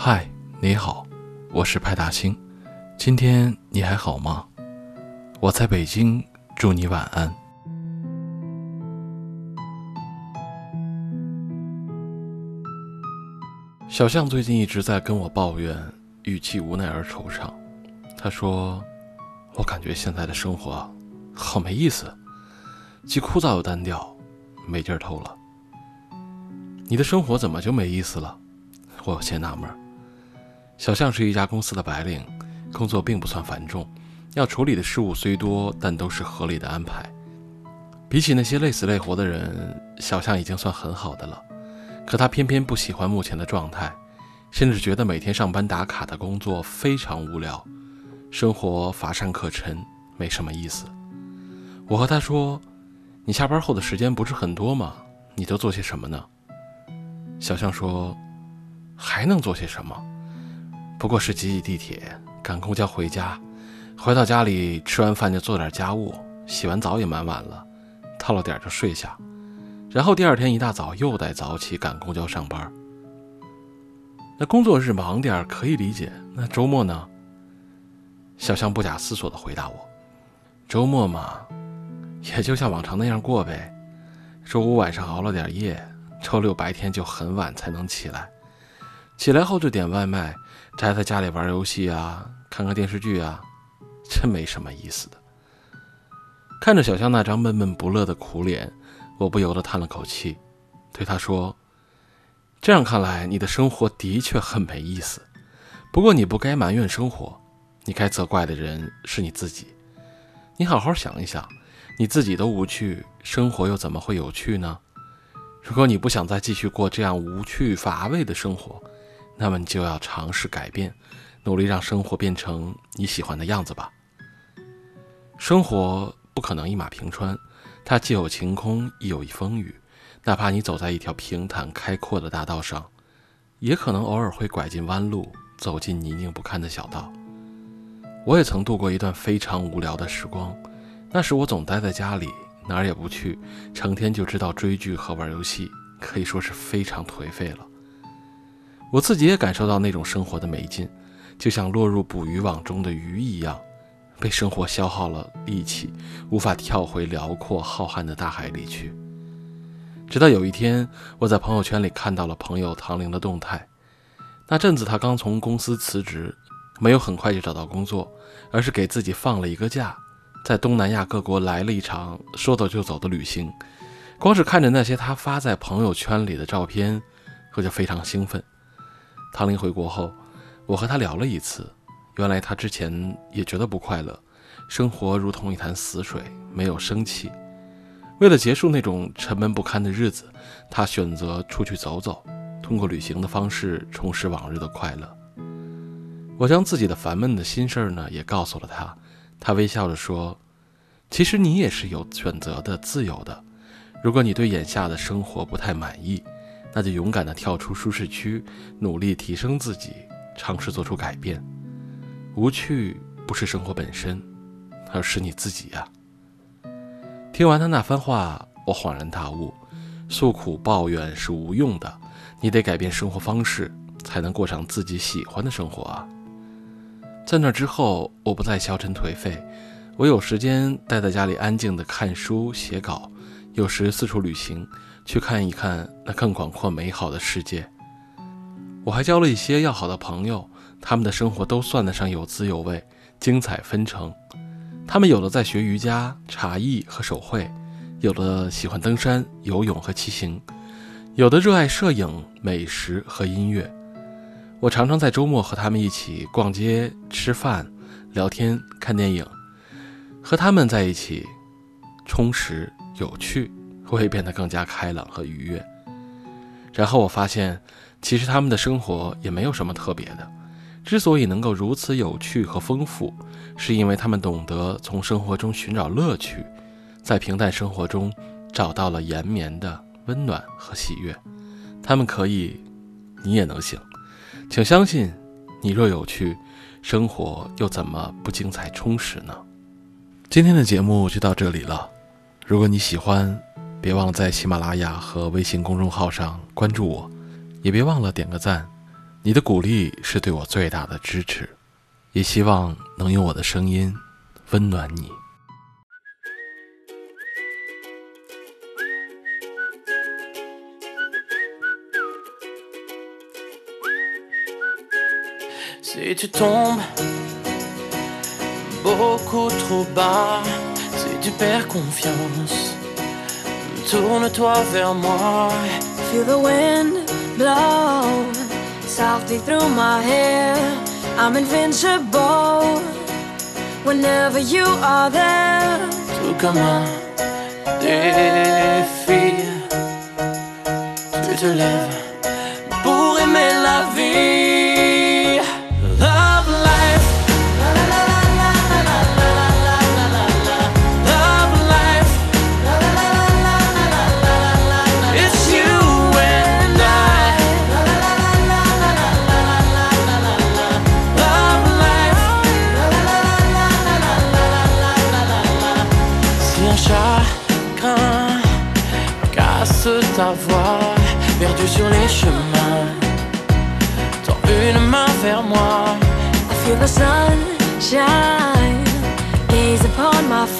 嗨，你好，我是派大星。今天你还好吗？我在北京，祝你晚安。小象最近一直在跟我抱怨，语气无奈而惆怅。他说：“我感觉现在的生活好没意思，既枯燥又单调，没劲儿透了。”你的生活怎么就没意思了？我有些纳闷。小象是一家公司的白领，工作并不算繁重，要处理的事务虽多，但都是合理的安排。比起那些累死累活的人，小象已经算很好的了。可他偏偏不喜欢目前的状态，甚至觉得每天上班打卡的工作非常无聊，生活乏善可陈，没什么意思。我和他说：“你下班后的时间不是很多吗？你都做些什么呢？”小象说：“还能做些什么？”不过是挤挤地铁、赶公交回家，回到家里吃完饭就做点家务，洗完澡也蛮晚了，到了点就睡下，然后第二天一大早又得早起赶公交上班。那工作日忙点可以理解，那周末呢？小象不假思索地回答我：“周末嘛，也就像往常那样过呗。周五晚上熬了点夜，周六白天就很晚才能起来，起来后就点外卖。”宅在家里玩游戏啊，看看电视剧啊，真没什么意思的。看着小香那张闷闷不乐的苦脸，我不由得叹了口气，对她说：“这样看来，你的生活的确很没意思。不过你不该埋怨生活，你该责怪的人是你自己。你好好想一想，你自己都无趣，生活又怎么会有趣呢？如果你不想再继续过这样无趣乏味的生活，”那么你就要尝试改变，努力让生活变成你喜欢的样子吧。生活不可能一马平川，它既有晴空，亦有一风雨。哪怕你走在一条平坦开阔的大道上，也可能偶尔会拐进弯路，走进泥泞不堪的小道。我也曾度过一段非常无聊的时光，那时我总待在家里，哪儿也不去，成天就知道追剧和玩游戏，可以说是非常颓废了。我自己也感受到那种生活的没劲，就像落入捕鱼网中的鱼一样，被生活消耗了力气，无法跳回辽阔浩瀚的大海里去。直到有一天，我在朋友圈里看到了朋友唐玲的动态。那阵子，他刚从公司辞职，没有很快就找到工作，而是给自己放了一个假，在东南亚各国来了一场说走就走的旅行。光是看着那些他发在朋友圈里的照片，我就非常兴奋。唐林回国后，我和他聊了一次。原来他之前也觉得不快乐，生活如同一潭死水，没有生气。为了结束那种沉闷不堪的日子，他选择出去走走，通过旅行的方式重拾往日的快乐。我将自己的烦闷的心事儿呢也告诉了他，他微笑着说：“其实你也是有选择的，自由的。如果你对眼下的生活不太满意。”那就勇敢地跳出舒适区，努力提升自己，尝试做出改变。无趣不是生活本身，而是你自己呀。听完他那番话，我恍然大悟：诉苦抱怨是无用的，你得改变生活方式，才能过上自己喜欢的生活啊。在那之后，我不再消沉颓废，我有时间待在家里安静地看书写稿，有时四处旅行。去看一看那更广阔美好的世界。我还交了一些要好的朋友，他们的生活都算得上有滋有味、精彩纷呈。他们有的在学瑜伽、茶艺和手绘，有的喜欢登山、游泳和骑行，有的热爱摄影、美食和音乐。我常常在周末和他们一起逛街、吃饭、聊天、看电影，和他们在一起，充实有趣。会变得更加开朗和愉悦。然后我发现，其实他们的生活也没有什么特别的。之所以能够如此有趣和丰富，是因为他们懂得从生活中寻找乐趣，在平淡生活中找到了延绵的温暖和喜悦。他们可以，你也能行。请相信，你若有趣，生活又怎么不精彩充实呢？今天的节目就到这里了。如果你喜欢，别忘了在喜马拉雅和微信公众号上关注我，也别忘了点个赞。你的鼓励是对我最大的支持，也希望能用我的声音温暖你。Si tu tombes beaucoup trop bas, si tu perds confiance, tourne-toi vers moi. Feel the wind blow softly through my hair. I'm invincible whenever you are there. Tout comme un défi, tu te lèves sur les chemins. Tends une main vers moi. I feel the sunshine gaze upon my face.